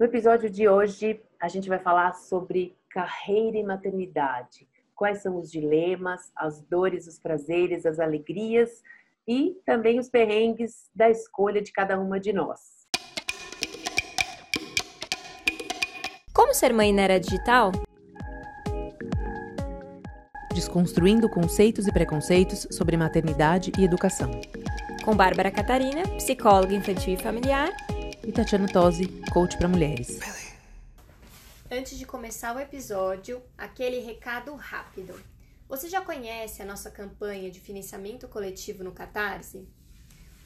No episódio de hoje, a gente vai falar sobre carreira e maternidade. Quais são os dilemas, as dores, os prazeres, as alegrias e também os perrengues da escolha de cada uma de nós. Como ser mãe na era digital? Desconstruindo conceitos e preconceitos sobre maternidade e educação. Com Bárbara Catarina, psicóloga infantil e familiar e Tatiana Tosi, coach para mulheres. Antes de começar o episódio, aquele recado rápido. Você já conhece a nossa campanha de financiamento coletivo no Catarse?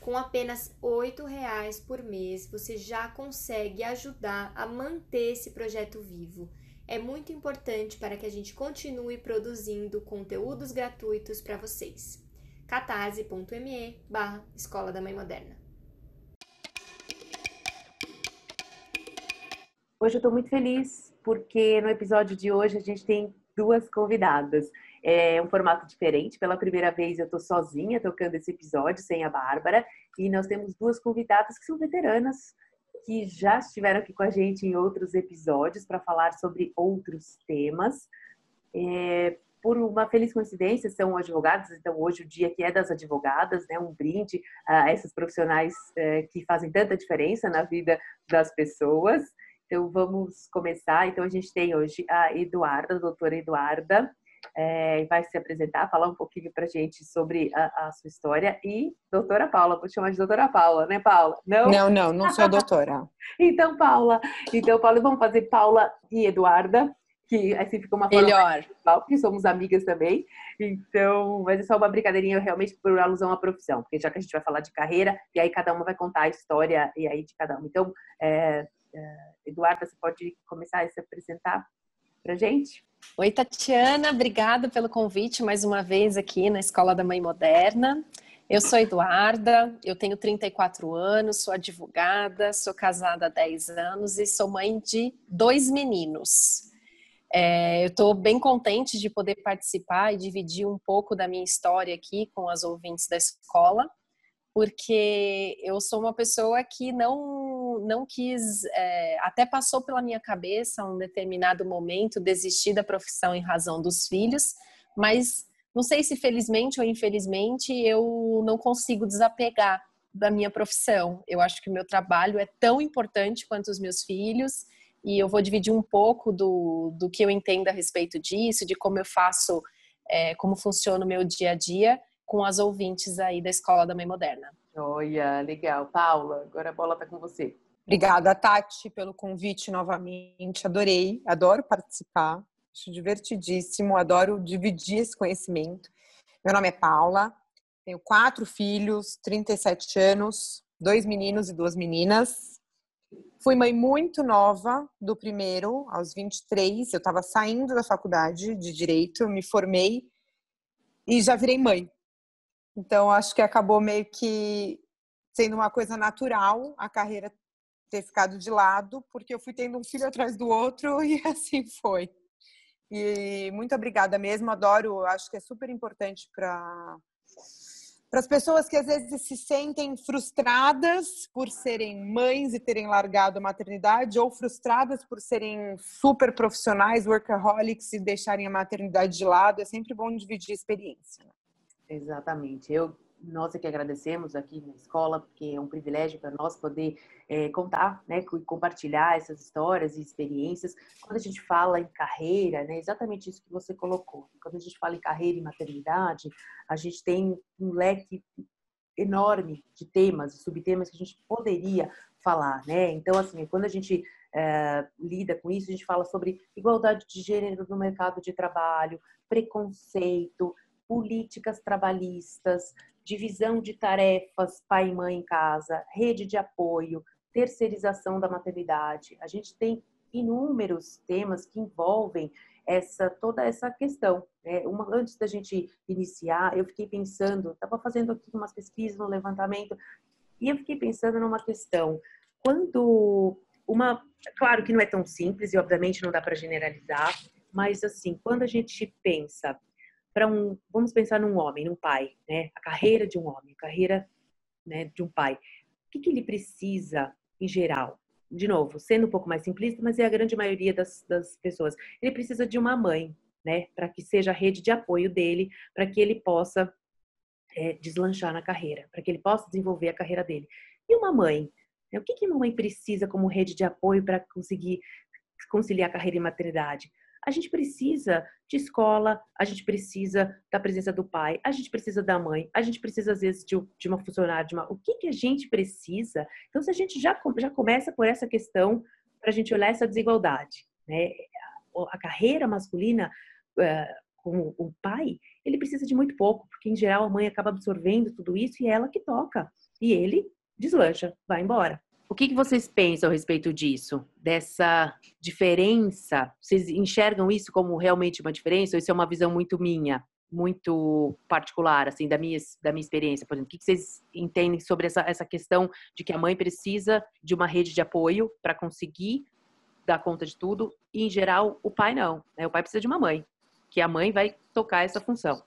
Com apenas R$ reais por mês, você já consegue ajudar a manter esse projeto vivo. É muito importante para que a gente continue produzindo conteúdos gratuitos para vocês. catarse.me barra Escola da Mãe Moderna. Hoje eu estou muito feliz porque no episódio de hoje a gente tem duas convidadas. É um formato diferente. Pela primeira vez eu estou sozinha tocando esse episódio, sem a Bárbara. E nós temos duas convidadas que são veteranas, que já estiveram aqui com a gente em outros episódios para falar sobre outros temas. É, por uma feliz coincidência, são advogadas, então hoje o dia que é das advogadas, né, um brinde a essas profissionais é, que fazem tanta diferença na vida das pessoas. Então vamos começar. Então a gente tem hoje a Eduarda, a doutora Eduarda, é, vai se apresentar, falar um pouquinho para a gente sobre a, a, sua história. E doutora Paula, vou chamar de doutora Paula, né, Paula? Não, não, não, não sou doutora. então, Paula, então, Paula, vamos fazer Paula e Eduarda, que assim fica uma forma melhor, porque somos amigas também. Então, vai ser só uma brincadeirinha realmente por alusão à profissão, porque já que a gente vai falar de carreira, e aí cada uma vai contar a história e aí de cada uma. Então, é, é, Eduarda, você pode começar a se apresentar para gente? Oi, Tatiana, obrigada pelo convite mais uma vez aqui na Escola da Mãe Moderna. Eu sou Eduarda, eu tenho 34 anos, sou advogada, sou casada há 10 anos e sou mãe de dois meninos. É, eu estou bem contente de poder participar e dividir um pouco da minha história aqui com as ouvintes da escola, porque eu sou uma pessoa que não não quis, é, até passou pela minha cabeça um determinado momento desistir da profissão em razão dos filhos, mas não sei se felizmente ou infelizmente eu não consigo desapegar da minha profissão. Eu acho que o meu trabalho é tão importante quanto os meus filhos e eu vou dividir um pouco do, do que eu entendo a respeito disso, de como eu faço, é, como funciona o meu dia a dia com as ouvintes aí da Escola da Mãe Moderna. Olha, legal. Paula, agora a bola está com você. Obrigada, Tati, pelo convite novamente. Adorei, adoro participar. Acho divertidíssimo, adoro dividir esse conhecimento. Meu nome é Paula, tenho quatro filhos, 37 anos, dois meninos e duas meninas. Fui mãe muito nova do primeiro, aos 23. Eu estava saindo da faculdade de Direito, me formei e já virei mãe. Então, acho que acabou meio que sendo uma coisa natural a carreira ter ficado de lado, porque eu fui tendo um filho atrás do outro e assim foi. E muito obrigada mesmo, adoro, acho que é super importante para para as pessoas que às vezes se sentem frustradas por serem mães e terem largado a maternidade ou frustradas por serem super profissionais, workaholics e deixarem a maternidade de lado, é sempre bom dividir a experiência. Né? Exatamente. Eu nós é que agradecemos aqui na escola, porque é um privilégio para nós poder é, contar, né, compartilhar essas histórias e experiências. Quando a gente fala em carreira, né, exatamente isso que você colocou. Quando a gente fala em carreira e maternidade, a gente tem um leque enorme de temas e subtemas que a gente poderia falar, né? Então, assim, quando a gente é, lida com isso, a gente fala sobre igualdade de gênero no mercado de trabalho, preconceito, políticas trabalhistas, divisão de tarefas pai e mãe em casa, rede de apoio, terceirização da maternidade. A gente tem inúmeros temas que envolvem essa toda essa questão. Né? Uma, antes da gente iniciar, eu fiquei pensando, estava fazendo aqui umas pesquisas no levantamento e eu fiquei pensando numa questão. Quando uma, claro que não é tão simples e obviamente não dá para generalizar, mas assim, quando a gente pensa para um, vamos pensar num homem, num pai, né? A carreira de um homem, a carreira, né, de um pai. O que, que ele precisa em geral? de novo, sendo um pouco mais simplista, mas é a grande maioria das, das pessoas. Ele precisa de uma mãe, né? Para que seja a rede de apoio dele, para que ele possa é, deslanchar na carreira, para que ele possa desenvolver a carreira dele. E uma mãe? Né? O que, que uma mãe precisa como rede de apoio para conseguir conciliar carreira e maternidade? A gente precisa de escola, a gente precisa da presença do pai, a gente precisa da mãe, a gente precisa, às vezes, de, de uma funcionária, de uma... o que, que a gente precisa? Então, se a gente já, já começa por essa questão, para a gente olhar essa desigualdade, né? A carreira masculina, uh, com o pai, ele precisa de muito pouco, porque, em geral, a mãe acaba absorvendo tudo isso e é ela que toca. E ele deslancha, vai embora. O que, que vocês pensam a respeito disso? Dessa diferença? Vocês enxergam isso como realmente uma diferença? Ou isso é uma visão muito minha, muito particular, assim, da minha, da minha experiência? Por exemplo, o que, que vocês entendem sobre essa, essa questão de que a mãe precisa de uma rede de apoio para conseguir dar conta de tudo? E, em geral, o pai não. Né? O pai precisa de uma mãe, que a mãe vai tocar essa função.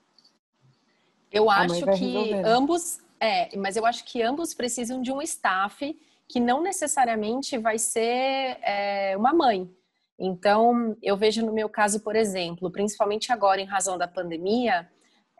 Eu acho que ambos, é, mas eu acho que ambos precisam de um staff que não necessariamente vai ser é, uma mãe. Então, eu vejo no meu caso, por exemplo, principalmente agora em razão da pandemia,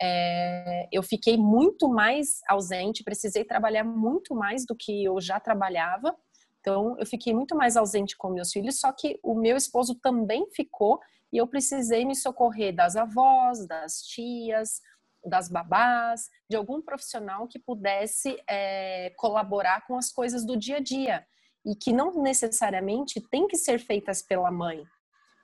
é, eu fiquei muito mais ausente, precisei trabalhar muito mais do que eu já trabalhava. Então, eu fiquei muito mais ausente com meus filhos, só que o meu esposo também ficou e eu precisei me socorrer das avós, das tias, das babás, de algum profissional que pudesse é, colaborar com as coisas do dia a dia e que não necessariamente tem que ser feitas pela mãe.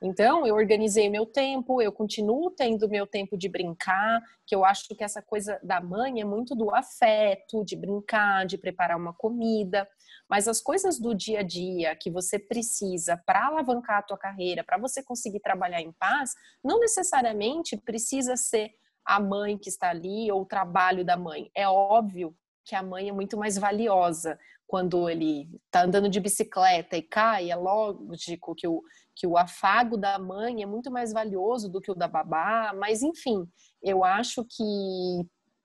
Então, eu organizei meu tempo, eu continuo tendo meu tempo de brincar, que eu acho que essa coisa da mãe é muito do afeto, de brincar, de preparar uma comida, mas as coisas do dia a dia que você precisa para alavancar a tua carreira, para você conseguir trabalhar em paz, não necessariamente precisa ser a mãe que está ali ou o trabalho da mãe. É óbvio que a mãe é muito mais valiosa quando ele está andando de bicicleta e cai. É lógico que o, que o afago da mãe é muito mais valioso do que o da babá, mas enfim, eu acho que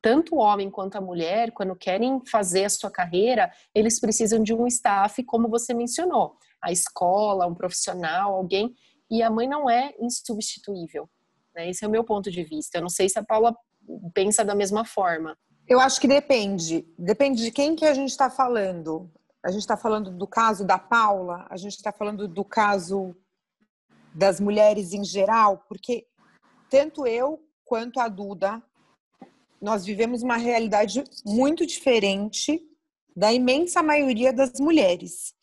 tanto o homem quanto a mulher, quando querem fazer a sua carreira, eles precisam de um staff, como você mencionou, a escola, um profissional, alguém, e a mãe não é insubstituível. Né? Esse é o meu ponto de vista. Eu não sei se a Paula pensa da mesma forma. Eu acho que depende. Depende de quem que a gente está falando. A gente está falando do caso da Paula, a gente está falando do caso das mulheres em geral, porque tanto eu quanto a Duda, nós vivemos uma realidade muito diferente da imensa maioria das mulheres.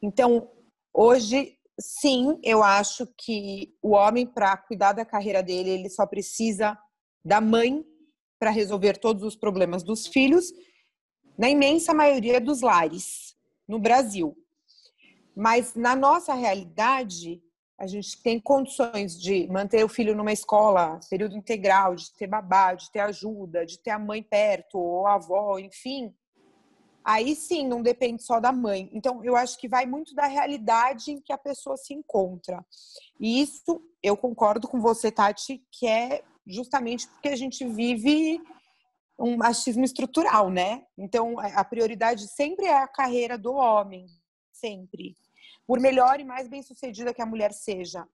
Então, hoje sim, eu acho que o homem, para cuidar da carreira dele, ele só precisa da mãe para resolver todos os problemas dos filhos, na imensa maioria dos lares no Brasil. Mas na nossa realidade, a gente tem condições de manter o filho numa escola, período integral, de ter babá, de ter ajuda, de ter a mãe perto, ou a avó, enfim, aí sim não depende só da mãe. Então, eu acho que vai muito da realidade em que a pessoa se encontra. E isso eu concordo com você, Tati, que é justamente porque a gente vive um machismo estrutural, né? Então, a prioridade sempre é a carreira do homem, sempre. Por melhor e mais bem sucedida que a mulher seja.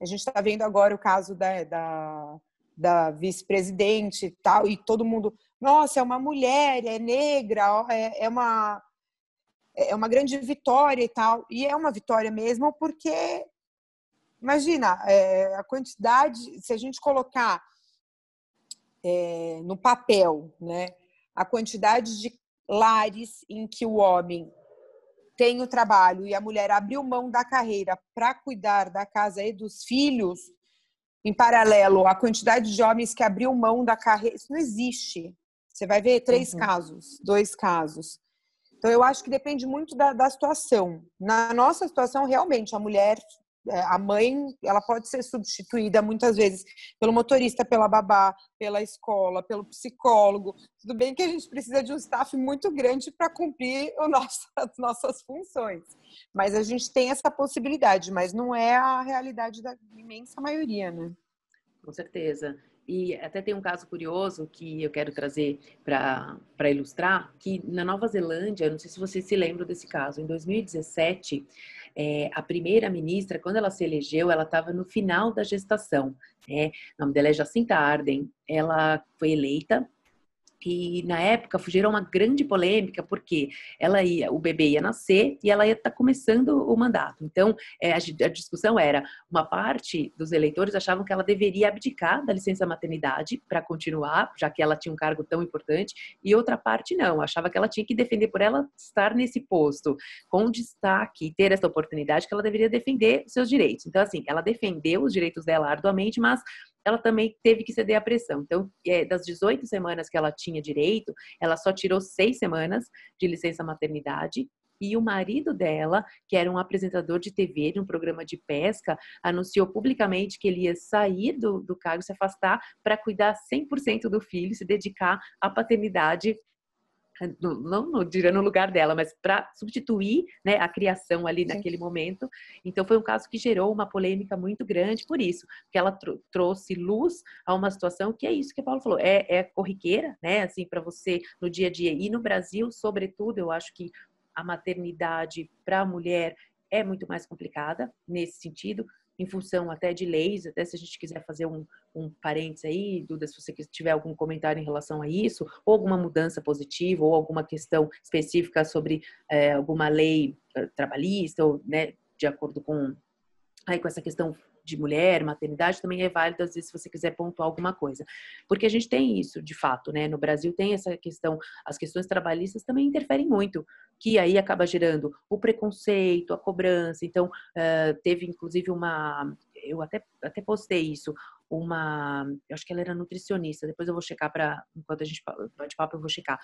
A gente está vendo agora o caso da, da, da vice-presidente e tal, e todo mundo nossa, é uma mulher, é negra, é, é uma é uma grande vitória e tal. E é uma vitória mesmo, porque imagina é, a quantidade, se a gente colocar é, no papel, né, a quantidade de lares em que o homem tem o trabalho e a mulher abriu mão da carreira para cuidar da casa e dos filhos, em paralelo, a quantidade de homens que abriu mão da carreira, isso não existe. Você vai ver três uhum. casos, dois casos. Então, eu acho que depende muito da, da situação. Na nossa situação, realmente, a mulher, é, a mãe, ela pode ser substituída muitas vezes pelo motorista, pela babá, pela escola, pelo psicólogo. Tudo bem que a gente precisa de um staff muito grande para cumprir o nosso, as nossas funções. Mas a gente tem essa possibilidade, mas não é a realidade da imensa maioria, né? Com certeza. E até tem um caso curioso que eu quero trazer para ilustrar, que na Nova Zelândia, não sei se vocês se lembram desse caso, em 2017, é, a primeira ministra, quando ela se elegeu, ela estava no final da gestação. Né? O nome dela é Jacinta Arden. Ela foi eleita e na época gerou uma grande polêmica porque ela ia, o bebê ia nascer e ela ia estar tá começando o mandato. Então é, a, a, discussão era uma parte dos eleitores achavam que ela deveria abdicar da licença maternidade para continuar, já que ela tinha um cargo tão importante, e outra parte não, achava que ela tinha que defender por ela estar nesse posto com destaque, ter essa oportunidade que ela deveria defender seus direitos. Então assim, ela defendeu os direitos dela arduamente, mas ela também teve que ceder à pressão. Então, é, das 18 semanas que ela tinha direito, ela só tirou seis semanas de licença maternidade e o marido dela, que era um apresentador de TV de um programa de pesca, anunciou publicamente que ele ia sair do, do cargo, se afastar para cuidar 100% do filho, se dedicar à paternidade não, não diria no lugar dela, mas para substituir né, a criação ali Sim. naquele momento. Então foi um caso que gerou uma polêmica muito grande por isso, porque ela tr trouxe luz a uma situação que é isso que a Paulo falou, é, é corriqueira, né? Assim, para você no dia a dia. E no Brasil, sobretudo, eu acho que a maternidade para a mulher é muito mais complicada nesse sentido, em função até de leis, até se a gente quiser fazer um, um parênteses aí, Duda, se você tiver algum comentário em relação a isso, ou alguma mudança positiva, ou alguma questão específica sobre é, alguma lei eh, trabalhista, ou né, de acordo com, aí, com essa questão de mulher, maternidade, também é válido, às vezes, se você quiser pontuar alguma coisa. Porque a gente tem isso, de fato, né? No Brasil tem essa questão, as questões trabalhistas também interferem muito, que aí acaba gerando o preconceito, a cobrança. Então, uh, teve inclusive uma. Eu até, até postei isso, uma. Eu acho que ela era nutricionista, depois eu vou checar para. Enquanto a gente bate papo, eu vou checar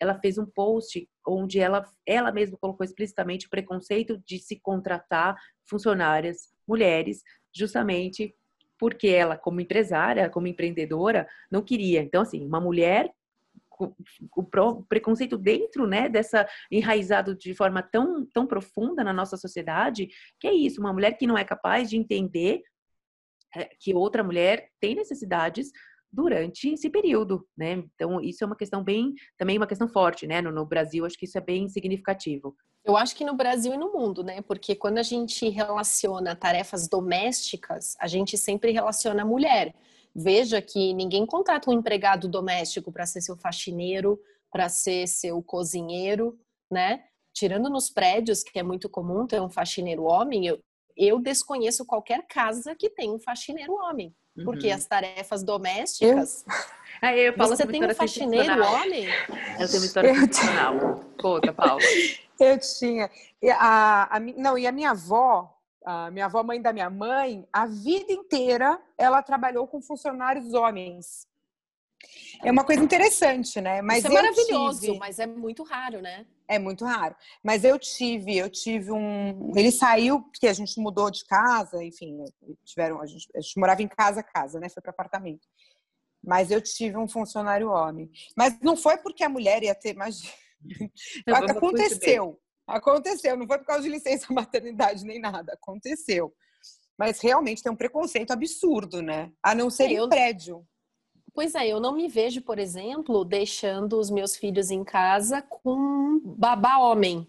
ela fez um post onde ela, ela mesma colocou explicitamente o preconceito de se contratar funcionárias mulheres justamente porque ela, como empresária, como empreendedora, não queria. Então, assim, uma mulher o preconceito dentro, né, dessa enraizado de forma tão, tão profunda na nossa sociedade, que é isso, uma mulher que não é capaz de entender é, que outra mulher tem necessidades durante esse período, né? Então, isso é uma questão bem, também uma questão forte, né? No, no, Brasil, acho que isso é bem significativo. Eu acho que no Brasil e no mundo, né? Porque quando a gente relaciona tarefas domésticas, a gente sempre relaciona a mulher. Veja que ninguém contrata um empregado doméstico para ser seu faxineiro, para ser seu cozinheiro, né? Tirando nos prédios, que é muito comum ter um faxineiro homem, eu, eu desconheço qualquer casa que tenha um faxineiro homem. Porque uhum. as tarefas domésticas. Eu... Aí eu falo Você tem um faxineiro homem? Eu tenho uma história profissional. Conta, Paula. Eu tinha. A, a, não, e a minha avó, a minha avó, mãe da minha mãe, a vida inteira ela trabalhou com funcionários homens. É uma coisa interessante, né? Mas Isso é maravilhoso, tive... mas é muito raro, né? É muito raro. Mas eu tive, eu tive um. Ele saiu, porque a gente mudou de casa, enfim, tiveram, a gente, a gente morava em casa, casa, né? Foi para apartamento. Mas eu tive um funcionário homem. Mas não foi porque a mulher ia ter mais. Aconteceu. Aconteceu. Não foi por causa de licença maternidade nem nada. Aconteceu. Mas realmente tem um preconceito absurdo, né? A não ser eu... em prédio. Pois é, eu não me vejo, por exemplo, deixando os meus filhos em casa com babá homem,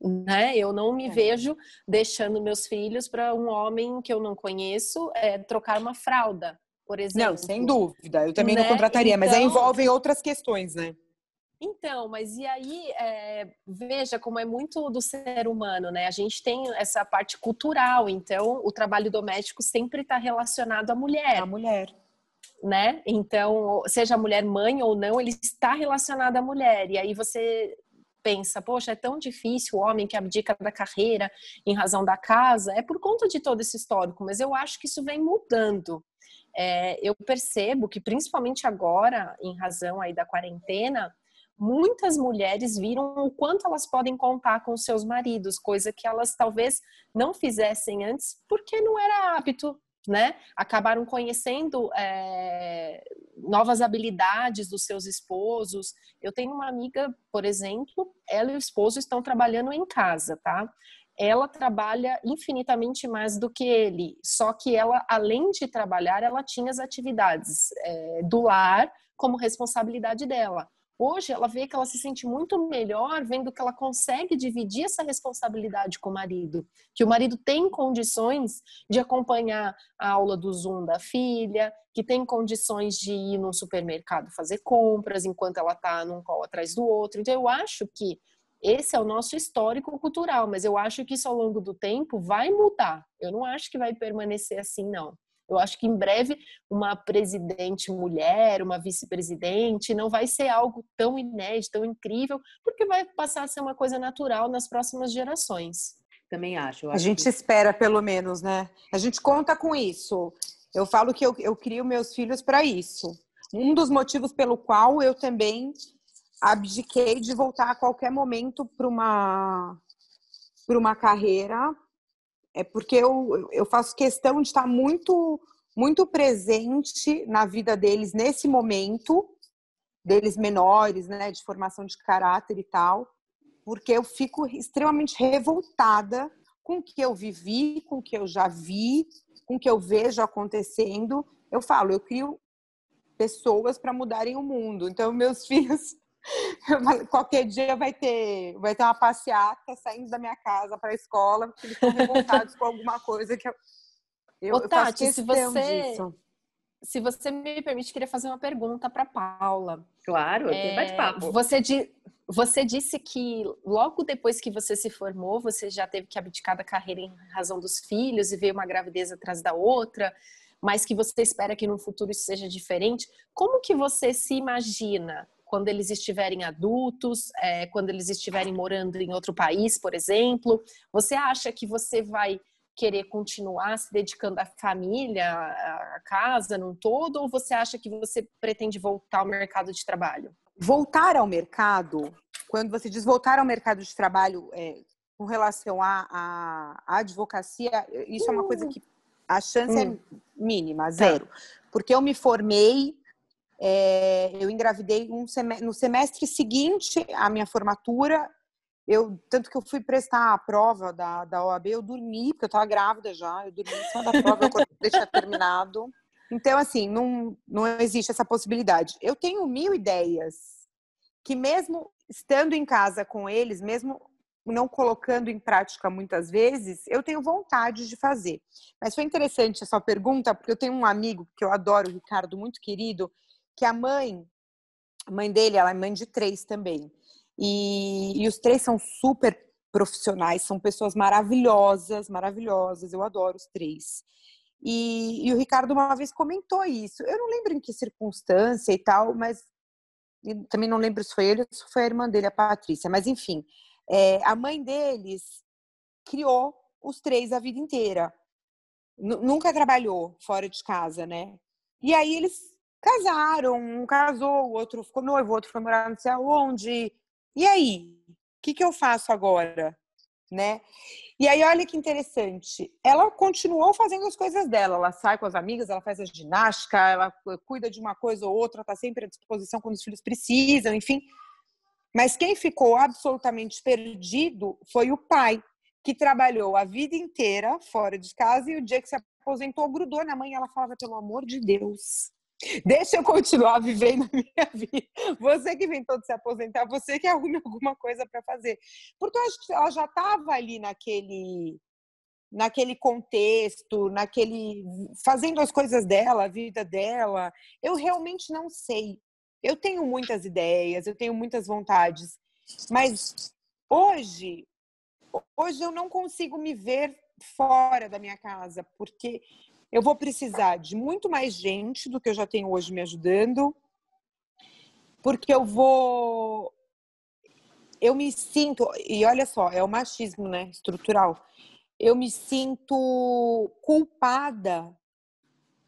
né? Eu não me é. vejo deixando meus filhos para um homem que eu não conheço é, trocar uma fralda, por exemplo. Não, sem dúvida. Eu também né? não contrataria, então... mas aí então envolvem outras questões, né? Então, mas e aí, é, veja como é muito do ser humano, né? A gente tem essa parte cultural, então o trabalho doméstico sempre está relacionado à mulher. À mulher né? Então, seja a mulher mãe ou não, ele está relacionado à mulher. E aí você pensa, poxa, é tão difícil o homem que abdica da carreira em razão da casa. É por conta de todo esse histórico, mas eu acho que isso vem mudando. É, eu percebo que, principalmente agora, em razão aí da quarentena, muitas mulheres viram o quanto elas podem contar com seus maridos, coisa que elas talvez não fizessem antes porque não era hábito, né? Acabaram conhecendo é, novas habilidades dos seus esposos. Eu tenho uma amiga, por exemplo, ela e o esposo estão trabalhando em casa, tá? ela trabalha infinitamente mais do que ele. Só que ela, além de trabalhar, ela tinha as atividades é, do lar como responsabilidade dela. Hoje ela vê que ela se sente muito melhor vendo que ela consegue dividir essa responsabilidade com o marido, que o marido tem condições de acompanhar a aula do Zoom da filha, que tem condições de ir no supermercado fazer compras enquanto ela está num colo atrás do outro. Então eu acho que esse é o nosso histórico cultural, mas eu acho que isso ao longo do tempo vai mudar. Eu não acho que vai permanecer assim, não. Eu acho que em breve uma presidente mulher, uma vice-presidente, não vai ser algo tão inédito, tão incrível, porque vai passar a ser uma coisa natural nas próximas gerações. Também acho. acho a gente que... espera, pelo menos, né? A gente conta com isso. Eu falo que eu, eu crio meus filhos para isso. Um dos motivos pelo qual eu também abdiquei de voltar a qualquer momento para uma para uma carreira é porque eu, eu faço questão de estar muito, muito presente na vida deles nesse momento, deles menores, né, de formação de caráter e tal, porque eu fico extremamente revoltada com o que eu vivi, com o que eu já vi, com o que eu vejo acontecendo. Eu falo, eu crio pessoas para mudarem o mundo. Então, meus filhos Qualquer dia vai ter, vai ter uma passeata saindo da minha casa para a escola, porque eles estão revoltados com alguma coisa que eu. eu, Ô, Tati, eu se você, disso. se você me permite, queria fazer uma pergunta para Paula. Claro, é, bate-papo. Você, di, você disse que logo depois que você se formou, você já teve que abdicar da carreira em razão dos filhos e veio uma gravidez atrás da outra, mas que você espera que no futuro isso seja diferente. Como que você se imagina quando eles estiverem adultos, é, quando eles estiverem morando em outro país, por exemplo? Você acha que você vai querer continuar se dedicando à família, à casa num todo, ou você acha que você pretende voltar ao mercado de trabalho? Voltar ao mercado, quando você diz voltar ao mercado de trabalho é, com relação à, à, à, advocacia, isso é uma coisa que a chance é hum. é mínima, zero. Tá. Porque eu me formei é, eu engravidei um semestre, no semestre seguinte à minha formatura. Eu, tanto que eu fui prestar a prova da, da OAB, eu dormi, porque eu estava grávida já, eu dormi em cima da prova, eu deixei terminado. Então, assim, não, não existe essa possibilidade. Eu tenho mil ideias que, mesmo estando em casa com eles, mesmo não colocando em prática muitas vezes, eu tenho vontade de fazer. Mas foi interessante essa pergunta, porque eu tenho um amigo que eu adoro, Ricardo, muito querido, que a mãe, a mãe dele, ela é mãe de três também. E, e os três são super profissionais, são pessoas maravilhosas, maravilhosas, eu adoro os três. E, e, o Ricardo uma vez comentou isso. Eu não lembro em que circunstância e tal, mas também não lembro se foi ele ou se foi a irmã dele, a Patrícia. Mas enfim, é, a mãe deles criou os três a vida inteira. N nunca trabalhou fora de casa, né? E aí eles casaram, um casou, o outro ficou noivo, o outro foi morar não sei aonde. E aí? O que, que eu faço agora? Né? E aí, olha que interessante. Ela continuou fazendo as coisas dela. Ela sai com as amigas, ela faz a ginástica, ela cuida de uma coisa ou outra, está sempre à disposição quando os filhos precisam, enfim. Mas quem ficou absolutamente perdido foi o pai, que trabalhou a vida inteira fora de casa e o dia que se aposentou, grudou na mãe ela falava: pelo amor de Deus, Deixa eu continuar vivendo a minha vida. Você que inventou de se aposentar, você que arrume alguma coisa para fazer. Porque eu acho que ela já estava ali naquele naquele contexto, naquele fazendo as coisas dela, a vida dela. Eu realmente não sei. Eu tenho muitas ideias, eu tenho muitas vontades, mas hoje hoje eu não consigo me ver fora da minha casa, porque eu vou precisar de muito mais gente do que eu já tenho hoje me ajudando, porque eu vou. Eu me sinto, e olha só, é o machismo, né, estrutural. Eu me sinto culpada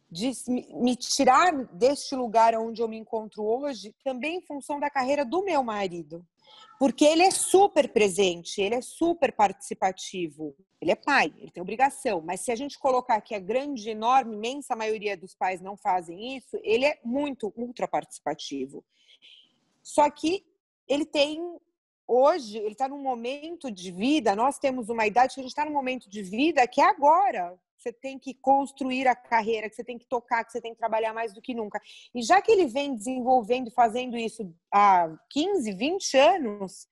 de me tirar deste lugar onde eu me encontro hoje, também em função da carreira do meu marido. Porque ele é super presente, ele é super participativo. Ele é pai, ele tem obrigação. Mas se a gente colocar que a grande, enorme, imensa maioria dos pais não fazem isso, ele é muito ultra participativo. Só que ele tem hoje ele está num momento de vida, nós temos uma idade que a gente está num momento de vida que é agora. Você tem que construir a carreira, que você tem que tocar, que você tem que trabalhar mais do que nunca. E já que ele vem desenvolvendo e fazendo isso há 15, 20 anos,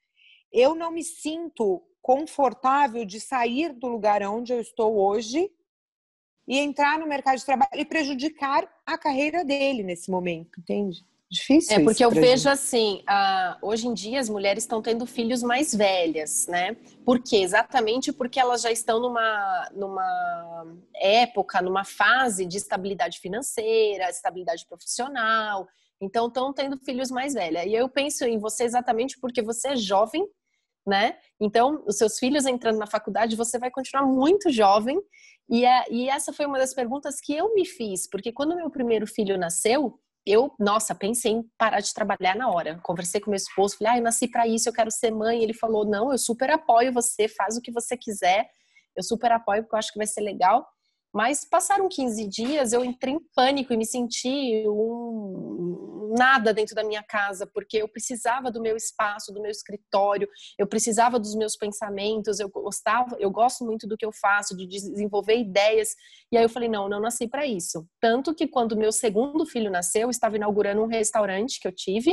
eu não me sinto confortável de sair do lugar onde eu estou hoje e entrar no mercado de trabalho e prejudicar a carreira dele nesse momento, entende? Difícil. É porque eu vejo gente. assim, uh, hoje em dia as mulheres estão tendo filhos mais velhas, né? Por quê? Exatamente porque elas já estão numa, numa época, numa fase de estabilidade financeira, estabilidade profissional. Então estão tendo filhos mais velhas. E eu penso em você exatamente porque você é jovem, né? Então, os seus filhos entrando na faculdade, você vai continuar muito jovem. E, é, e essa foi uma das perguntas que eu me fiz, porque quando meu primeiro filho nasceu, eu, nossa, pensei em parar de trabalhar na hora. Conversei com meu esposo, falei, ah, eu nasci para isso, eu quero ser mãe. Ele falou, não, eu super apoio você, faz o que você quiser. Eu super apoio porque eu acho que vai ser legal. Mas passaram 15 dias, eu entrei em pânico e me senti um nada dentro da minha casa, porque eu precisava do meu espaço, do meu escritório, eu precisava dos meus pensamentos, eu gostava, eu gosto muito do que eu faço, de desenvolver ideias. E aí eu falei, não, não nasci para isso. Tanto que quando meu segundo filho nasceu, eu estava inaugurando um restaurante que eu tive,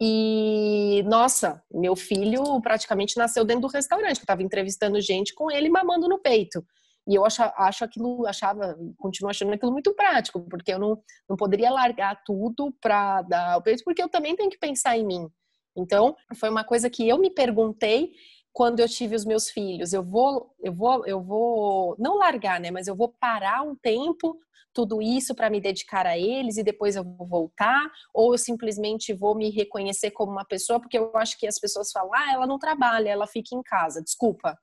e, nossa, meu filho praticamente nasceu dentro do restaurante, eu estava entrevistando gente com ele mamando no peito. E eu acho, acho aquilo, achava, continuo achando aquilo muito prático, porque eu não, não poderia largar tudo para dar o peito, porque eu também tenho que pensar em mim. Então, foi uma coisa que eu me perguntei quando eu tive os meus filhos. Eu vou, eu vou, eu vou não largar, né? Mas eu vou parar um tempo tudo isso para me dedicar a eles e depois eu vou voltar, ou eu simplesmente vou me reconhecer como uma pessoa, porque eu acho que as pessoas falam, ah, ela não trabalha, ela fica em casa. Desculpa,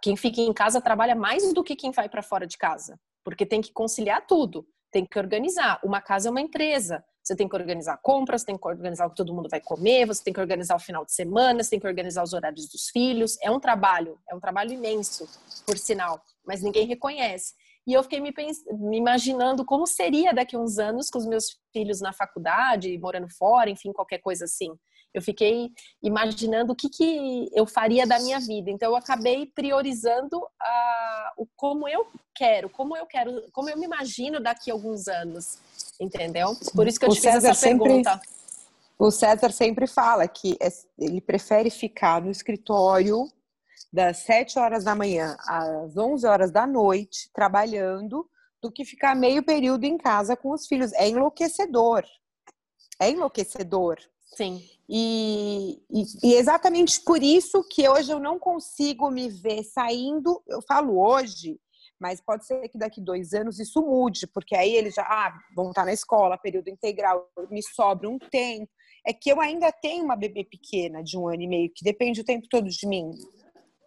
quem fica em casa trabalha mais do que quem vai para fora de casa, porque tem que conciliar tudo, tem que organizar. Uma casa é uma empresa, você tem que organizar compras, tem que organizar o que todo mundo vai comer, você tem que organizar o final de semana, você tem que organizar os horários dos filhos. É um trabalho, é um trabalho imenso, por sinal, mas ninguém reconhece. E eu fiquei me, me, imaginando como seria daqui a uns anos com os meus filhos na faculdade, morando fora, enfim, qualquer coisa assim eu fiquei imaginando o que, que eu faria da minha vida. Então eu acabei priorizando a, o como eu quero, como eu quero, como eu me imagino daqui a alguns anos, entendeu? Por isso que eu te fiz essa sempre, pergunta. O César sempre fala que é, ele prefere ficar no escritório das 7 horas da manhã às 11 horas da noite trabalhando do que ficar meio período em casa com os filhos. É enlouquecedor. É enlouquecedor. Sim. E, e, e, exatamente por isso que hoje eu não consigo me ver saindo. Eu falo hoje, mas pode ser que daqui dois anos isso mude, porque aí eles já ah, vão estar na escola, período integral, me sobra um tempo. É que eu ainda tenho uma bebê pequena de um ano e meio que depende o tempo todo de mim,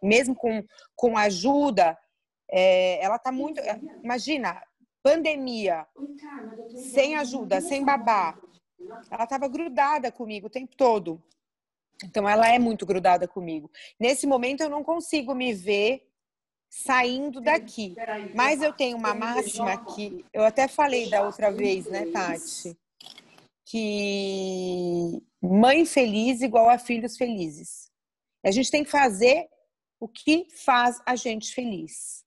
mesmo com, com ajuda. É, ela tá muito. Imagina, pandemia, sem ajuda, sem babá, ela estava grudada comigo o tempo todo. Então, ela é muito grudada comigo. Nesse momento, eu não consigo me ver saindo daqui. Mas eu tenho uma máxima que eu até falei da outra vez, né, Tati? Que mãe feliz igual a filhos felizes. A gente tem que fazer o que faz a gente feliz.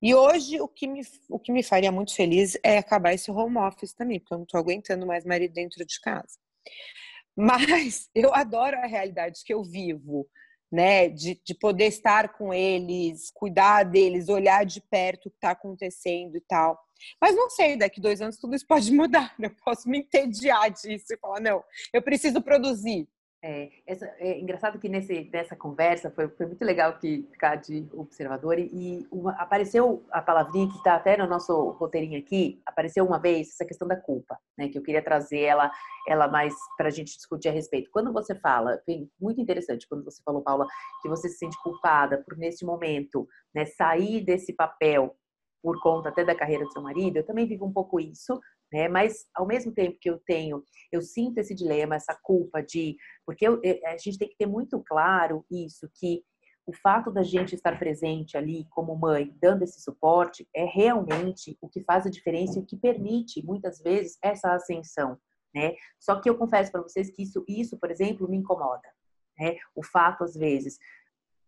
E hoje o que, me, o que me faria muito feliz é acabar esse home office também, porque eu não estou aguentando mais marido dentro de casa. Mas eu adoro a realidade que eu vivo, né? De, de poder estar com eles, cuidar deles, olhar de perto o que está acontecendo e tal. Mas não sei, daqui dois anos tudo isso pode mudar. Né? Eu posso me entediar disso e falar, não, eu preciso produzir. É, essa, é engraçado que nesse, nessa conversa foi, foi muito legal que ficar de observador e, uma, apareceu a palavrinha que está até no nosso roteirinho aqui, apareceu uma vez essa questão da culpa, né? Que eu queria trazer ela, ela mais para a gente discutir a respeito. Quando você fala, foi muito interessante quando você falou, Paula, que você se sente culpada por nesse momento, né, sair desse papel por conta até da carreira do seu marido, eu também vivo um pouco isso, né? Mas ao mesmo tempo que eu tenho, eu sinto esse dilema, essa culpa de, porque eu, eh, a gente tem que ter muito claro isso que o fato da gente estar presente ali como mãe, dando esse suporte, é realmente o que faz a diferença e o que permite muitas vezes essa ascensão, né? Só que eu confesso para vocês que isso, isso, por exemplo, me incomoda. Né? O fato, às vezes,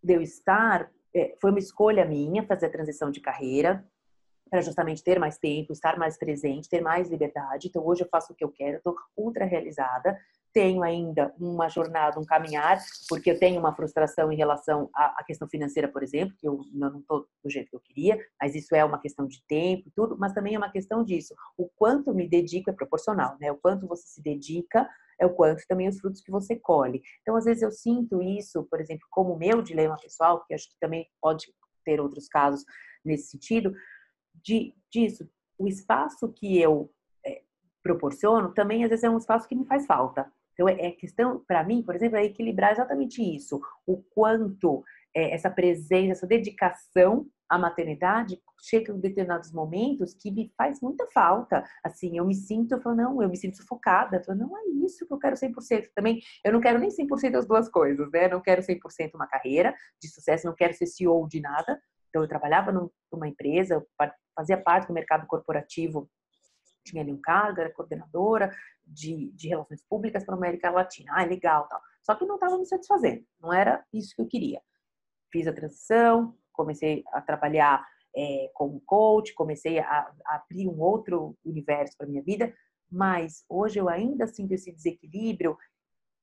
de eu estar, é, foi uma escolha minha fazer a transição de carreira, para justamente ter mais tempo, estar mais presente, ter mais liberdade. Então, hoje eu faço o que eu quero, estou ultra realizada. Tenho ainda uma jornada, um caminhar, porque eu tenho uma frustração em relação à, questão financeira, por exemplo, que eu não estou do jeito que eu queria, mas isso é uma questão de tempo e tudo, mas também é uma questão disso. O quanto me dedico é proporcional, né? O quanto você se dedica é o quanto também os frutos que você colhe. Então, às vezes eu sinto isso, por exemplo, como meu dilema pessoal, que acho que também pode ter outros casos nesse sentido, de, disso. O espaço que eu é, proporciono também, às vezes, é um espaço que me faz falta. Então, é, é questão, para mim, por exemplo, é equilibrar exatamente isso. O quanto é, essa presença, essa dedicação à maternidade chega em determinados momentos que me faz muita falta. Assim, eu me sinto, eu falo, não, eu me sinto sufocada. Eu falo, não é isso que eu quero 100%. Também, eu não quero nem 100% das duas coisas, né? Não quero 100% uma carreira de sucesso, não quero ser CEO de nada. Então, eu trabalhava numa empresa, fazia parte do mercado corporativo, tinha ali um cargo, era coordenadora de, de relações públicas para a América Latina. Ah, legal, tal. Só que não estava me satisfazendo, não era isso que eu queria. Fiz a transição, comecei a trabalhar é, como coach, comecei a, a abrir um outro universo para minha vida, mas hoje eu ainda sinto esse desequilíbrio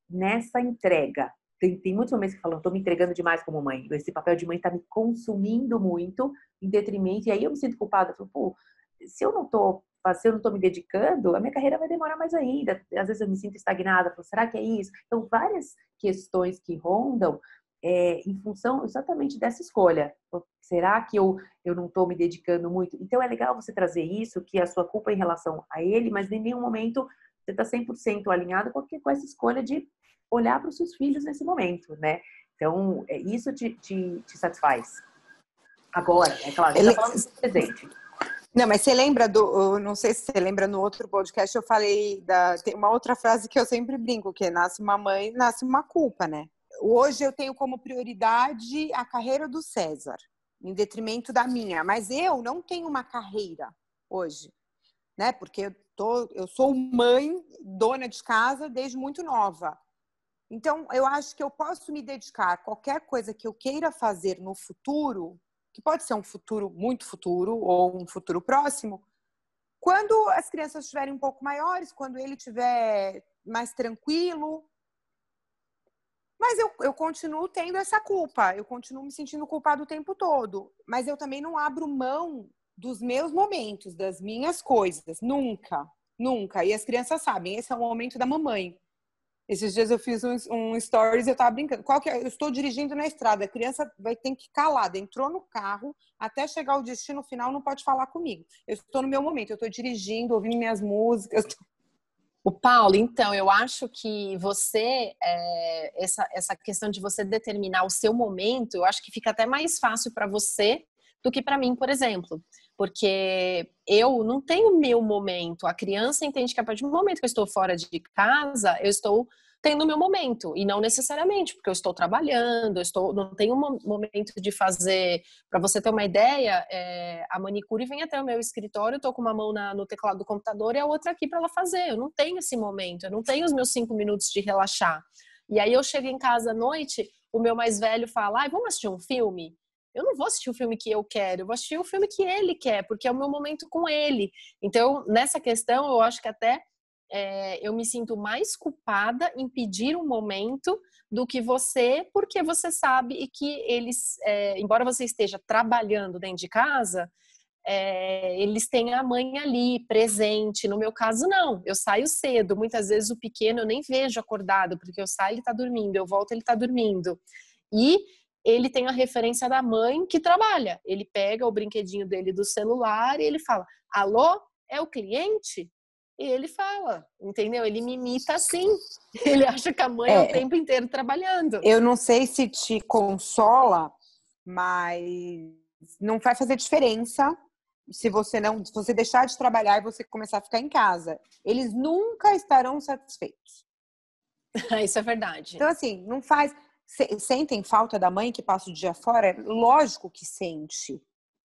nessa entrega. Tem, tem muitos momentos que falam, estou me entregando demais como mãe. Esse papel de mãe está me consumindo muito em detrimento. E aí eu me sinto culpada. Falo, pô, se eu não estou se eu não estou me dedicando, a minha carreira vai demorar mais ainda. Às vezes eu me sinto estagnada, falo, será que é isso? Então, várias questões que rondam é, em função exatamente dessa escolha. Será que eu, eu não estou me dedicando muito? Então, é legal você trazer isso, que a sua culpa é em relação a ele, mas em nenhum momento você está 100% alinhado com, com essa escolha de olhar para os seus filhos nesse momento, né? Então, é, isso te, te, te satisfaz. Agora, é claro, você está falando do presente. Não, mas você lembra do. Não sei se você lembra no outro podcast, eu falei da. Tem uma outra frase que eu sempre brinco, que é nasce uma mãe, nasce uma culpa, né? Hoje eu tenho como prioridade a carreira do César, em detrimento da minha. Mas eu não tenho uma carreira hoje, né? Porque eu, tô, eu sou mãe, dona de casa desde muito nova. Então, eu acho que eu posso me dedicar a qualquer coisa que eu queira fazer no futuro, que pode ser um futuro muito futuro ou um futuro próximo, quando as crianças estiverem um pouco maiores, quando ele estiver mais tranquilo. Mas eu, eu continuo tendo essa culpa, eu continuo me sentindo culpado o tempo todo. Mas eu também não abro mão dos meus momentos, das minhas coisas, nunca, nunca. E as crianças sabem, esse é o momento da mamãe. Esses dias eu fiz um, um stories e eu tava brincando. Qual que é? Eu estou dirigindo na estrada, a criança vai ter que calar, entrou no carro, até chegar ao destino final não pode falar comigo. Eu estou no meu momento, eu estou dirigindo, ouvindo minhas músicas. O Paulo, então, eu acho que você, é, essa, essa questão de você determinar o seu momento, eu acho que fica até mais fácil para você do que para mim, por exemplo porque eu não tenho meu momento. A criança entende que a partir do momento que eu estou fora de casa, eu estou tendo meu momento e não necessariamente porque eu estou trabalhando, eu estou não tenho um momento de fazer. Para você ter uma ideia, é, a manicure vem até o meu escritório, eu estou com uma mão na, no teclado do computador e a outra aqui para ela fazer. Eu não tenho esse momento, eu não tenho os meus cinco minutos de relaxar. E aí eu chego em casa à noite, o meu mais velho fala: ah, vamos assistir um filme eu não vou assistir o filme que eu quero, eu vou assistir o filme que ele quer, porque é o meu momento com ele. Então, nessa questão, eu acho que até é, eu me sinto mais culpada em pedir um momento do que você, porque você sabe que eles, é, embora você esteja trabalhando dentro de casa, é, eles têm a mãe ali presente. No meu caso, não. Eu saio cedo. Muitas vezes o pequeno eu nem vejo acordado, porque eu saio ele está dormindo, eu volto ele está dormindo. E ele tem a referência da mãe que trabalha. Ele pega o brinquedinho dele do celular e ele fala: Alô, é o cliente? E ele fala, entendeu? Ele me imita assim. Ele acha que a mãe é, é o tempo inteiro trabalhando. Eu não sei se te consola, mas não vai fazer diferença se você não, se você deixar de trabalhar e você começar a ficar em casa. Eles nunca estarão satisfeitos. Isso é verdade. Então assim, não faz sentem falta da mãe que passa o dia fora? É lógico que sente.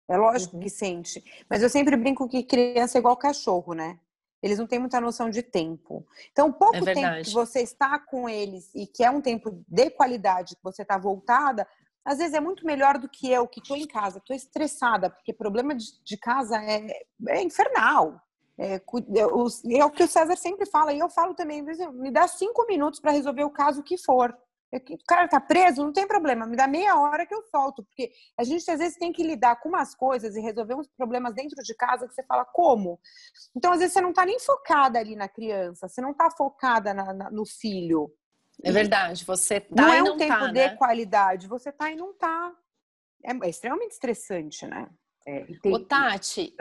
É lógico uhum. que sente. Mas eu sempre brinco que criança é igual cachorro, né? eles não têm muita noção de tempo. Então, pouco é tempo que você está com eles e que é um tempo de qualidade, que você está voltada, às vezes é muito melhor do que eu, que estou em casa, estou estressada, porque problema de, de casa é, é infernal. É, é, é, o que o César sempre fala, e eu falo também, me dá cinco minutos para resolver o caso que for. O cara tá preso, não tem problema, me dá meia hora que eu solto, porque a gente às vezes tem que lidar com umas coisas e resolver uns problemas dentro de casa que você fala como. Então, às vezes, você não tá nem focada ali na criança, você não tá focada na, na, no filho. É verdade, você tá não é um tempo tá, de né? qualidade, você tá e não tá. É, é extremamente estressante, né? É, tem... Ô, Tati,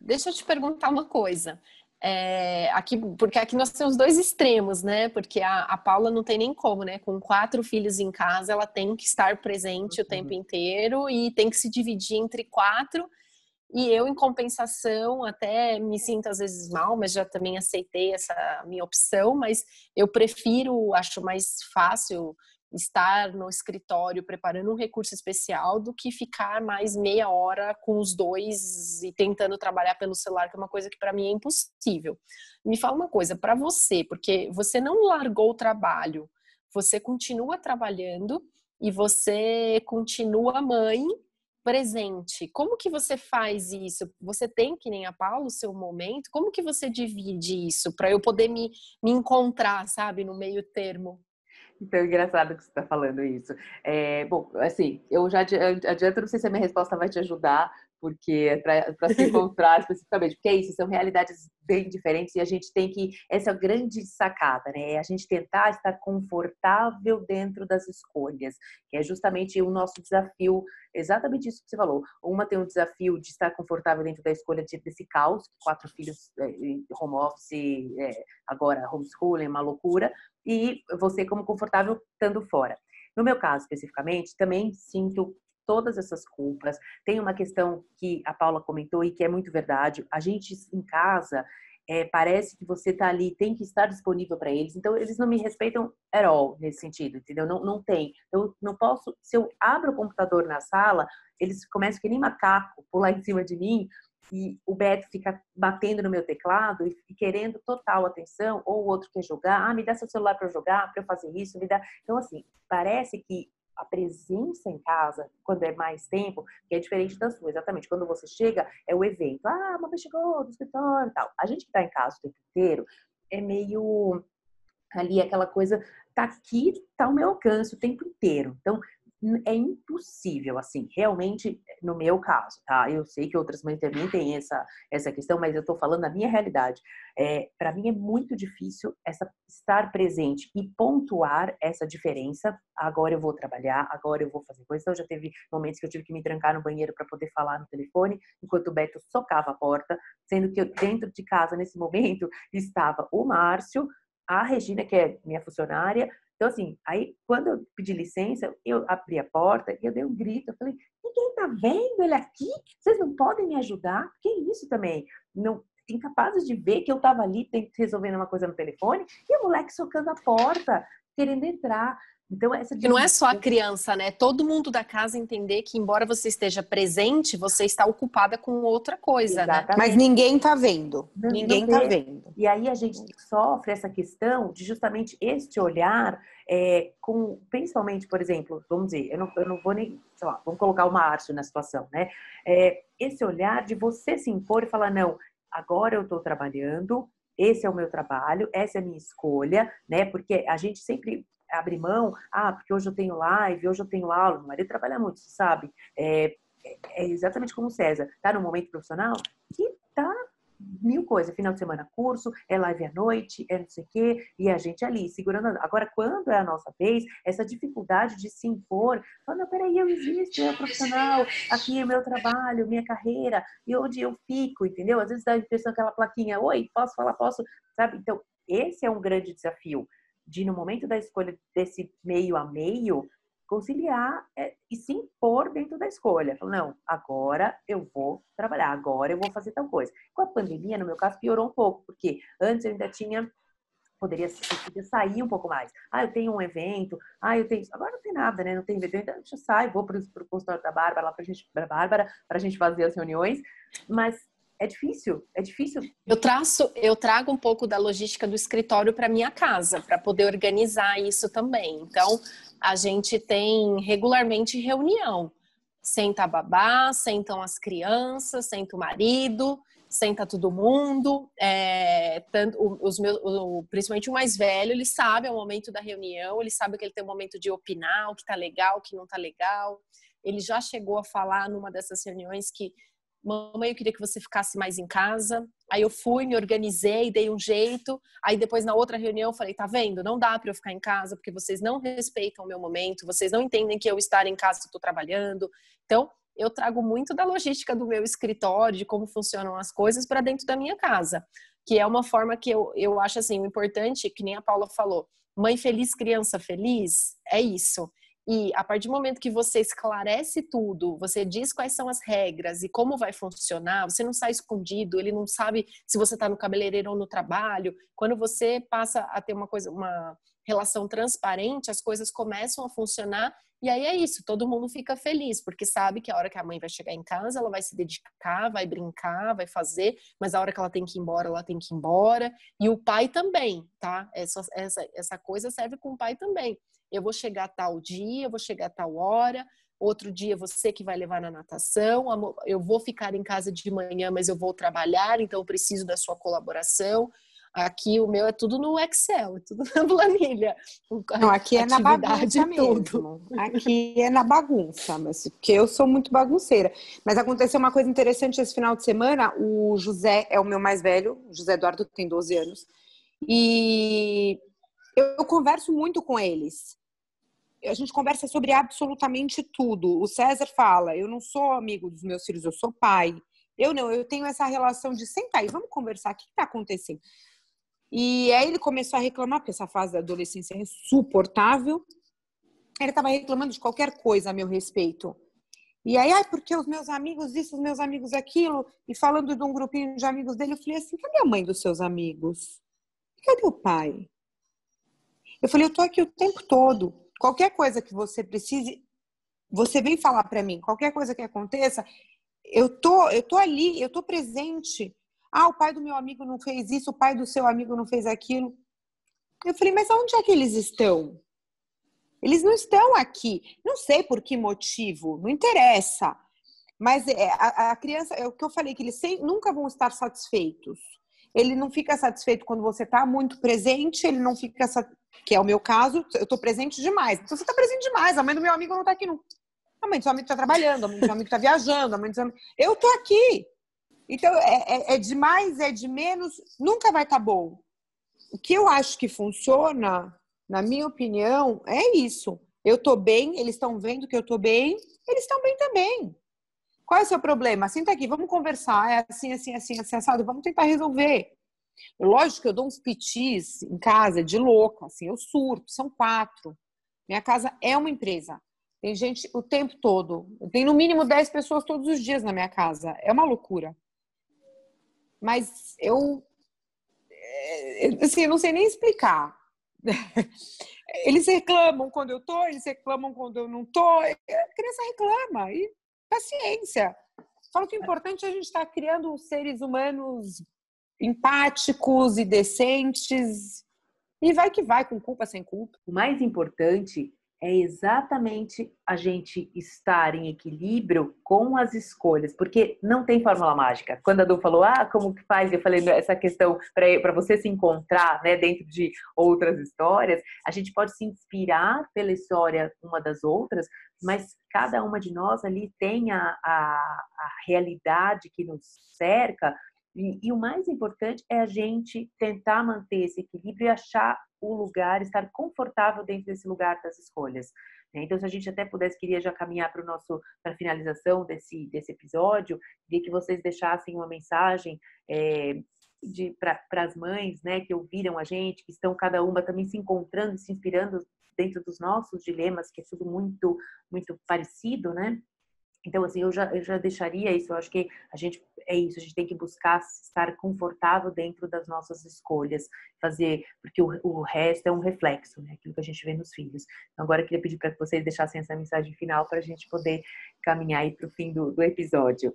deixa eu te perguntar uma coisa. É, aqui, porque aqui nós temos dois extremos, né? Porque a, a, Paula não tem nem como, né? Com quatro filhos em casa, ela tem que estar presente uhum. o tempo inteiro e tem que se dividir entre quatro. E eu, em compensação, até me sinto às vezes mal, mas já também aceitei essa minha opção. Mas eu prefiro, acho mais fácil estar no escritório preparando um recurso especial do que ficar mais meia hora com os dois e tentando trabalhar pelo celular, que é uma coisa que para mim é impossível. Me fala uma coisa, para você, porque você não largou o trabalho, você continua trabalhando e você continua mãe presente. Como que você faz isso? Você tem que nem a Paula o seu momento? Como que você divide isso para eu poder me, me encontrar, sabe, no meio termo? Então, engraçado que você está falando isso. É, bom, assim, eu já adianto, não sei se a minha resposta vai te ajudar, porque é para se encontrar especificamente, porque é isso, são realidades bem diferentes e a gente tem que, essa é a grande sacada, né? É a gente tentar estar confortável dentro das escolhas, que é justamente o nosso desafio, exatamente isso que você falou. Uma tem o desafio de estar confortável dentro da escolha de, desse caos, quatro filhos é, home office, agora homeschooling, uma loucura, e você como confortável estando fora. No meu caso, especificamente, também sinto todas essas culpas. Tem uma questão que a Paula comentou e que é muito verdade. A gente em casa é, parece que você está ali, tem que estar disponível para eles. Então, eles não me respeitam at all nesse sentido, entendeu? Não, não tem. Eu não posso, se eu abro o computador na sala, eles começam que nem macaco pular em cima de mim e o Beto fica batendo no meu teclado e, e querendo total atenção, ou o outro quer jogar, ah, me dá seu celular para jogar, para eu fazer isso, me dá. Então, assim, parece que a presença em casa, quando é mais tempo, que é diferente da sua, exatamente. Quando você chega, é o evento. Ah, mamãe chegou do escritório e tal. A gente que tá em casa o tempo inteiro é meio ali aquela coisa, tá aqui, tá ao meu alcance o tempo inteiro. Então, é impossível, assim, realmente, no meu caso, tá? Eu sei que outras mães também têm essa, essa questão, mas eu tô falando da minha realidade. É, para mim é muito difícil essa estar presente e pontuar essa diferença. Agora eu vou trabalhar, agora eu vou fazer coisa. Então, já teve momentos que eu tive que me trancar no banheiro para poder falar no telefone, enquanto o Beto socava a porta, sendo que eu, dentro de casa, nesse momento, estava o Márcio, a Regina, que é minha funcionária, então, assim, aí quando eu pedi licença, eu abri a porta e eu dei um grito. Eu falei, ninguém tá vendo ele aqui? Vocês não podem me ajudar? Que isso também? Não, incapazes de ver que eu tava ali resolvendo uma coisa no telefone e o moleque socando a porta, querendo entrar. Então, essa que não é só a criança, né? Todo mundo da casa entender que, embora você esteja presente, você está ocupada com outra coisa, né? Exatamente. né? Mas ninguém tá vendo. Não, ninguém não tá vendo. E aí a gente sofre essa questão de justamente este olhar, é, com, principalmente, por exemplo, vamos dizer, eu não, eu não vou nem, sei lá, vamos colocar o Márcio na situação, né? É, esse olhar de você se impor e falar, não, agora eu estou trabalhando, esse é o meu trabalho, essa é a minha escolha, né? Porque a gente sempre abre mão, ah, porque hoje eu tenho live, hoje eu tenho aula, meu marido trabalha muito, sabe? É, é exatamente como o César, tá no momento profissional que tá mil coisas, final de semana curso, é live à noite, é não sei o quê, e a gente ali segurando. Agora, quando é a nossa vez, essa dificuldade de se impor, falando, não, peraí, eu existo, eu profissional, aqui é meu trabalho, minha carreira, e onde eu fico, entendeu? Às vezes dá a impressão aquela plaquinha, oi, posso falar, posso, sabe? Então, esse é um grande desafio de no momento da escolha desse meio a meio, conciliar é, e se impor dentro da escolha. Não, agora eu vou trabalhar, agora eu vou fazer tal coisa. Com a pandemia, no meu caso, piorou um pouco, porque antes eu ainda tinha poderia, poderia sair um pouco mais. Ah, eu tenho um evento, ah, eu tenho. Agora não tem nada, né? Não tem evento, então eu saio, vou para o consultório da Bárbara, lá para gente, pra Bárbara, para a gente fazer as reuniões. Mas é difícil, é difícil. Eu traço, eu trago um pouco da logística do escritório para minha casa, para poder organizar isso também. Então, a gente tem regularmente reunião. Senta a babá, sentam as crianças, senta o marido, senta todo mundo. É, tanto os meus, o, principalmente o mais velho, ele sabe o momento da reunião, ele sabe que ele tem um momento de opinar, o que tá legal, o que não tá legal. Ele já chegou a falar numa dessas reuniões que mamãe, eu queria que você ficasse mais em casa. Aí eu fui, me organizei, dei um jeito. Aí depois na outra reunião eu falei, tá vendo? Não dá para eu ficar em casa porque vocês não respeitam o meu momento, vocês não entendem que eu estar em casa estou trabalhando. Então, eu trago muito da logística do meu escritório, de como funcionam as coisas para dentro da minha casa, que é uma forma que eu, eu acho assim, o importante, que nem a Paula falou, mãe feliz, criança feliz, é isso. E a partir do momento que você esclarece tudo, você diz quais são as regras e como vai funcionar, você não sai escondido, ele não sabe se você está no cabeleireiro ou no trabalho. Quando você passa a ter uma coisa, uma relação transparente, as coisas começam a funcionar e aí é isso, todo mundo fica feliz, porque sabe que a hora que a mãe vai chegar em casa, ela vai se dedicar, vai brincar, vai fazer, mas a hora que ela tem que ir embora, ela tem que ir embora. E o pai também, tá? Essa, essa, essa coisa serve com o pai também. Eu vou chegar tal dia, eu vou chegar tal hora, outro dia você que vai levar na natação, eu vou ficar em casa de manhã, mas eu vou trabalhar, então eu preciso da sua colaboração. Aqui o meu é tudo no Excel, é tudo na planilha. Não, aqui é na bagunça mesmo. Aqui é na bagunça, mas porque eu sou muito bagunceira. Mas aconteceu uma coisa interessante esse final de semana. O José é o meu mais velho, o José Eduardo tem 12 anos. E eu converso muito com eles. A gente conversa sobre absolutamente tudo. O César fala: eu não sou amigo dos meus filhos, eu sou pai. Eu não, eu tenho essa relação de sentar aí, vamos conversar, o que está acontecendo? E aí ele começou a reclamar, porque essa fase da adolescência é insuportável. Ele estava reclamando de qualquer coisa a meu respeito. E aí, ai, porque os meus amigos isso, os meus amigos aquilo, e falando de um grupinho de amigos dele, eu falei assim: cadê a mãe dos seus amigos? Cadê o pai? Eu falei: eu tô aqui o tempo todo. Qualquer coisa que você precise, você vem falar para mim. Qualquer coisa que aconteça, eu tô, eu tô ali, eu tô presente. Ah, o pai do meu amigo não fez isso, o pai do seu amigo não fez aquilo. Eu falei, mas onde é que eles estão? Eles não estão aqui. Não sei por que motivo, não interessa. Mas é, a, a criança, é o que eu falei, que eles sempre, nunca vão estar satisfeitos. Ele não fica satisfeito quando você está muito presente, ele não fica, que é o meu caso, eu estou presente demais. Então você está presente demais, a mãe do meu amigo não está aqui. Não. A mãe do seu amigo está trabalhando, a mãe do seu amigo está viajando, a mãe do seu amigo... Eu estou aqui. Então, é, é, é de mais, é de menos, nunca vai estar tá bom. O que eu acho que funciona, na minha opinião, é isso. Eu estou bem, eles estão vendo que eu estou bem, eles estão bem também. Qual é o seu problema? Senta aqui, vamos conversar. É assim, assim, assim, assim, assado, vamos tentar resolver. Lógico que eu dou uns pitis em casa de louca, assim, eu surto, são quatro. Minha casa é uma empresa. Tem gente o tempo todo. Tem no mínimo 10 pessoas todos os dias na minha casa. É uma loucura mas eu, é, assim, eu não sei nem explicar. Eles reclamam quando eu tô, eles reclamam quando eu não tô. A criança reclama e paciência. Falo que o importante é a gente estar tá criando seres humanos empáticos e decentes. E vai que vai, com culpa, sem culpa. O mais importante é exatamente a gente estar em equilíbrio com as escolhas, porque não tem fórmula mágica. Quando a Du falou, ah, como que faz? Eu falei, essa questão para você se encontrar né, dentro de outras histórias, a gente pode se inspirar pela história uma das outras, mas cada uma de nós ali tem a, a, a realidade que nos cerca e, e, o mais importante é a gente tentar manter esse equilíbrio e achar o lugar, estar confortável dentro desse lugar das escolhas. Né? Então, se a gente até pudesse, queria já caminhar para o nosso para a finalização desse desse episódio, queria que vocês deixassem uma mensagem é, para as mães, né, que ouviram a gente, que estão cada uma também se encontrando, se inspirando dentro dos nossos dilemas, que é tudo muito muito parecido, né? Então, assim, eu já, eu já deixaria isso. Eu acho que a gente é isso. A gente tem que buscar estar confortável dentro das nossas escolhas, fazer, porque o, o resto é um reflexo, né? Aquilo que a gente vê nos filhos. Então, agora eu queria pedir para que vocês deixassem essa mensagem final para a gente poder caminhar aí para o fim do, do episódio.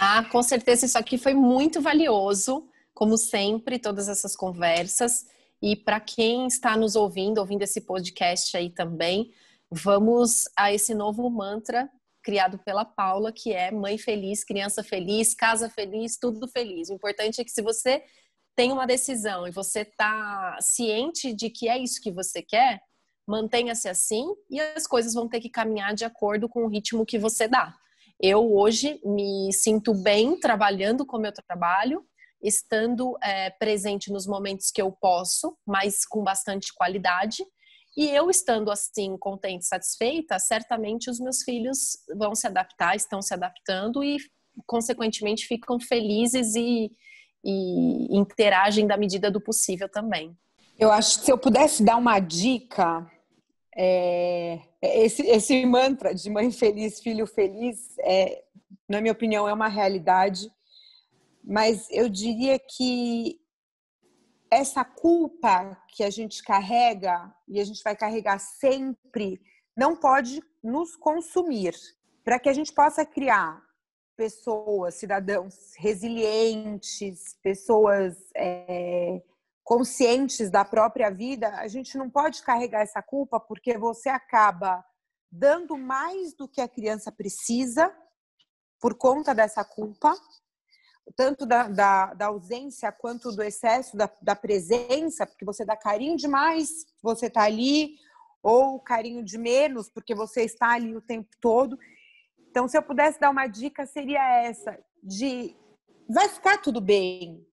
Ah, com certeza isso aqui foi muito valioso, como sempre, todas essas conversas. E para quem está nos ouvindo, ouvindo esse podcast aí também, vamos a esse novo mantra criado pela Paula, que é mãe feliz, criança feliz, casa feliz, tudo feliz. O importante é que se você tem uma decisão e você está ciente de que é isso que você quer, mantenha-se assim e as coisas vão ter que caminhar de acordo com o ritmo que você dá. Eu hoje me sinto bem trabalhando como eu trabalho, estando é, presente nos momentos que eu posso, mas com bastante qualidade. E eu estando assim, contente, satisfeita, certamente os meus filhos vão se adaptar, estão se adaptando e, consequentemente, ficam felizes e, e interagem da medida do possível também. Eu acho que se eu pudesse dar uma dica, é, esse, esse mantra de mãe feliz, filho feliz, é, na minha opinião, é uma realidade, mas eu diria que essa culpa que a gente carrega e a gente vai carregar sempre não pode nos consumir. Para que a gente possa criar pessoas, cidadãos resilientes, pessoas é, conscientes da própria vida, a gente não pode carregar essa culpa porque você acaba dando mais do que a criança precisa por conta dessa culpa, tanto da, da, da ausência quanto do excesso da, da, presença, porque você dá carinho demais, você está ali, ou carinho de menos, porque você está ali o tempo todo. Então, se eu pudesse dar uma dica, seria essa: de vai ficar tudo bem,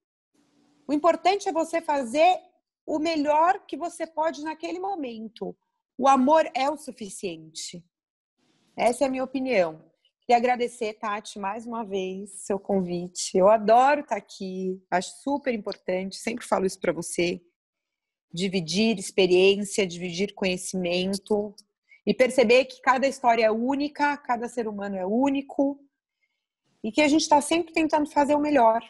o importante é você fazer o melhor que você pode naquele momento. O amor é o suficiente. Essa é a minha opinião. Queria agradecer, Tati, mais uma vez, seu convite. Eu adoro estar aqui, acho super importante, sempre falo isso para você. Dividir experiência, dividir conhecimento e perceber que cada história é única, cada ser humano é único e que a gente está sempre tentando fazer o melhor,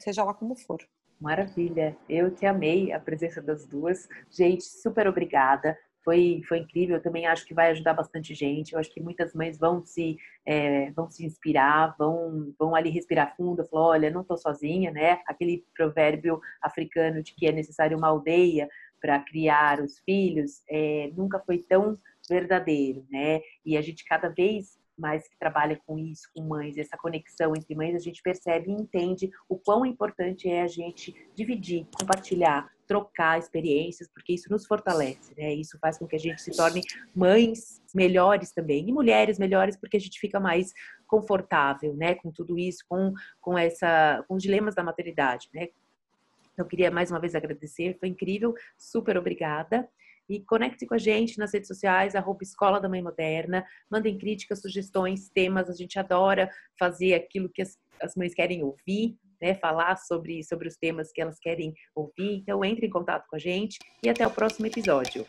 seja lá como for. Maravilha, eu que amei a presença das duas. Gente, super obrigada. Foi, foi incrível, eu também acho que vai ajudar bastante gente. Eu acho que muitas mães vão se, é, vão se inspirar, vão, vão ali respirar fundo, falar, olha, não estou sozinha, né? Aquele provérbio africano de que é necessário uma aldeia para criar os filhos, é, nunca foi tão verdadeiro, né? E a gente cada vez mais que trabalha com isso, com mães, essa conexão entre mães, a gente percebe e entende o quão importante é a gente dividir, compartilhar, trocar experiências, porque isso nos fortalece, né? Isso faz com que a gente se torne mães melhores também e mulheres melhores, porque a gente fica mais confortável, né, com tudo isso, com com essa com os dilemas da maternidade, né? Então, eu queria mais uma vez agradecer, foi incrível, super obrigada. E conecte com a gente nas redes sociais, arroba Escola da Mãe Moderna. Mandem críticas, sugestões, temas. A gente adora fazer aquilo que as, as mães querem ouvir, né? Falar sobre, sobre os temas que elas querem ouvir. Então, entre em contato com a gente e até o próximo episódio.